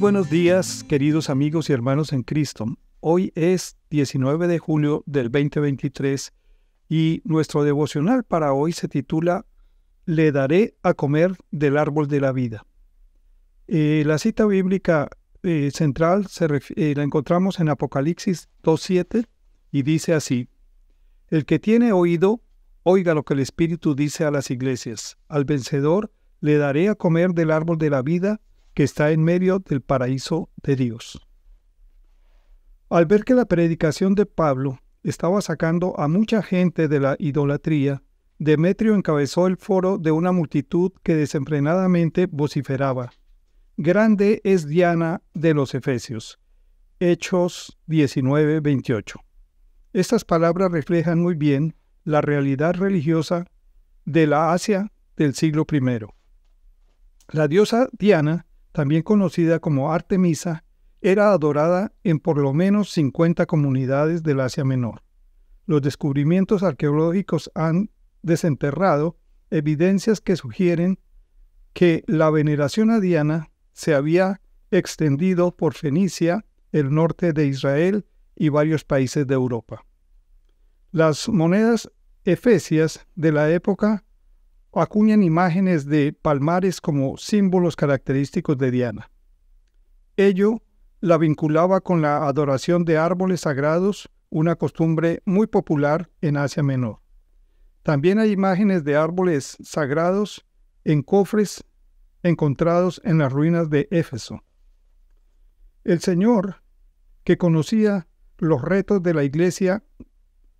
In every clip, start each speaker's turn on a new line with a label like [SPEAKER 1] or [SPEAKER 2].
[SPEAKER 1] buenos días, queridos amigos y hermanos en Cristo. Hoy es 19 de julio del 2023 y nuestro devocional para hoy se titula Le daré a comer del árbol de la vida. Eh, la cita bíblica eh, central se eh, la encontramos en Apocalipsis 2.7 y dice así, El que tiene oído, oiga lo que el Espíritu dice a las iglesias. Al vencedor le daré a comer del árbol de la vida que está en medio del paraíso de Dios. Al ver que la predicación de Pablo estaba sacando a mucha gente de la idolatría, Demetrio encabezó el foro de una multitud que desenfrenadamente vociferaba. Grande es Diana de los Efesios. Hechos 19:28. Estas palabras reflejan muy bien la realidad religiosa de la Asia del siglo I. La diosa Diana también conocida como Artemisa, era adorada en por lo menos 50 comunidades del Asia Menor. Los descubrimientos arqueológicos han desenterrado evidencias que sugieren que la veneración a Diana se había extendido por Fenicia, el norte de Israel y varios países de Europa. Las monedas efesias de la época acuñan imágenes de palmares como símbolos característicos de Diana. Ello la vinculaba con la adoración de árboles sagrados, una costumbre muy popular en Asia Menor. También hay imágenes de árboles sagrados en cofres encontrados en las ruinas de Éfeso. El Señor, que conocía los retos de la iglesia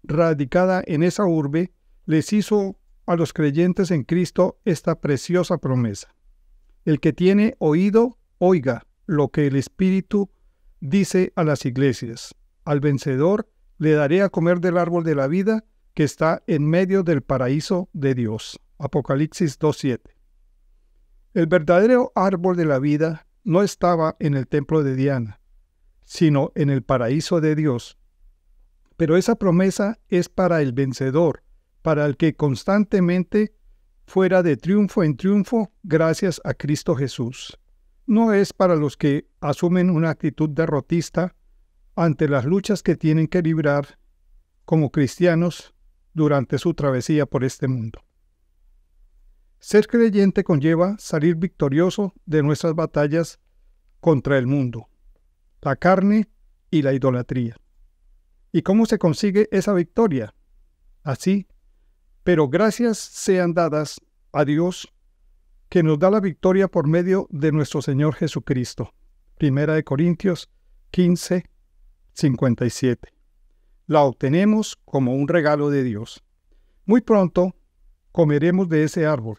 [SPEAKER 1] radicada en esa urbe, les hizo a los creyentes en Cristo esta preciosa promesa. El que tiene oído, oiga lo que el Espíritu dice a las iglesias. Al vencedor le daré a comer del árbol de la vida que está en medio del paraíso de Dios. Apocalipsis 2.7. El verdadero árbol de la vida no estaba en el templo de Diana, sino en el paraíso de Dios. Pero esa promesa es para el vencedor, para el que constantemente fuera de triunfo en triunfo gracias a Cristo Jesús. No es para los que asumen una actitud derrotista ante las luchas que tienen que librar como cristianos durante su travesía por este mundo. Ser creyente conlleva salir victorioso de nuestras batallas contra el mundo, la carne y la idolatría. ¿Y cómo se consigue esa victoria? Así pero gracias sean dadas a Dios que nos da la victoria por medio de nuestro Señor Jesucristo. Primera de Corintios 15, 57. La obtenemos como un regalo de Dios. Muy pronto comeremos de ese árbol,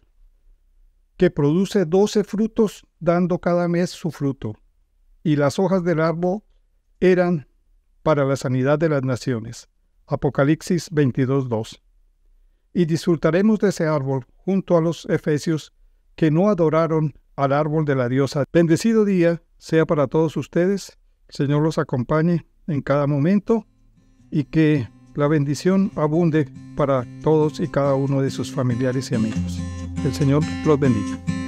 [SPEAKER 1] que produce doce frutos dando cada mes su fruto, y las hojas del árbol eran para la sanidad de las naciones. Apocalipsis 22.2 y disfrutaremos de ese árbol junto a los efesios que no adoraron al árbol de la diosa. Bendecido día sea para todos ustedes. El Señor los acompañe en cada momento y que la bendición abunde para todos y cada uno de sus familiares y amigos. El Señor los bendiga.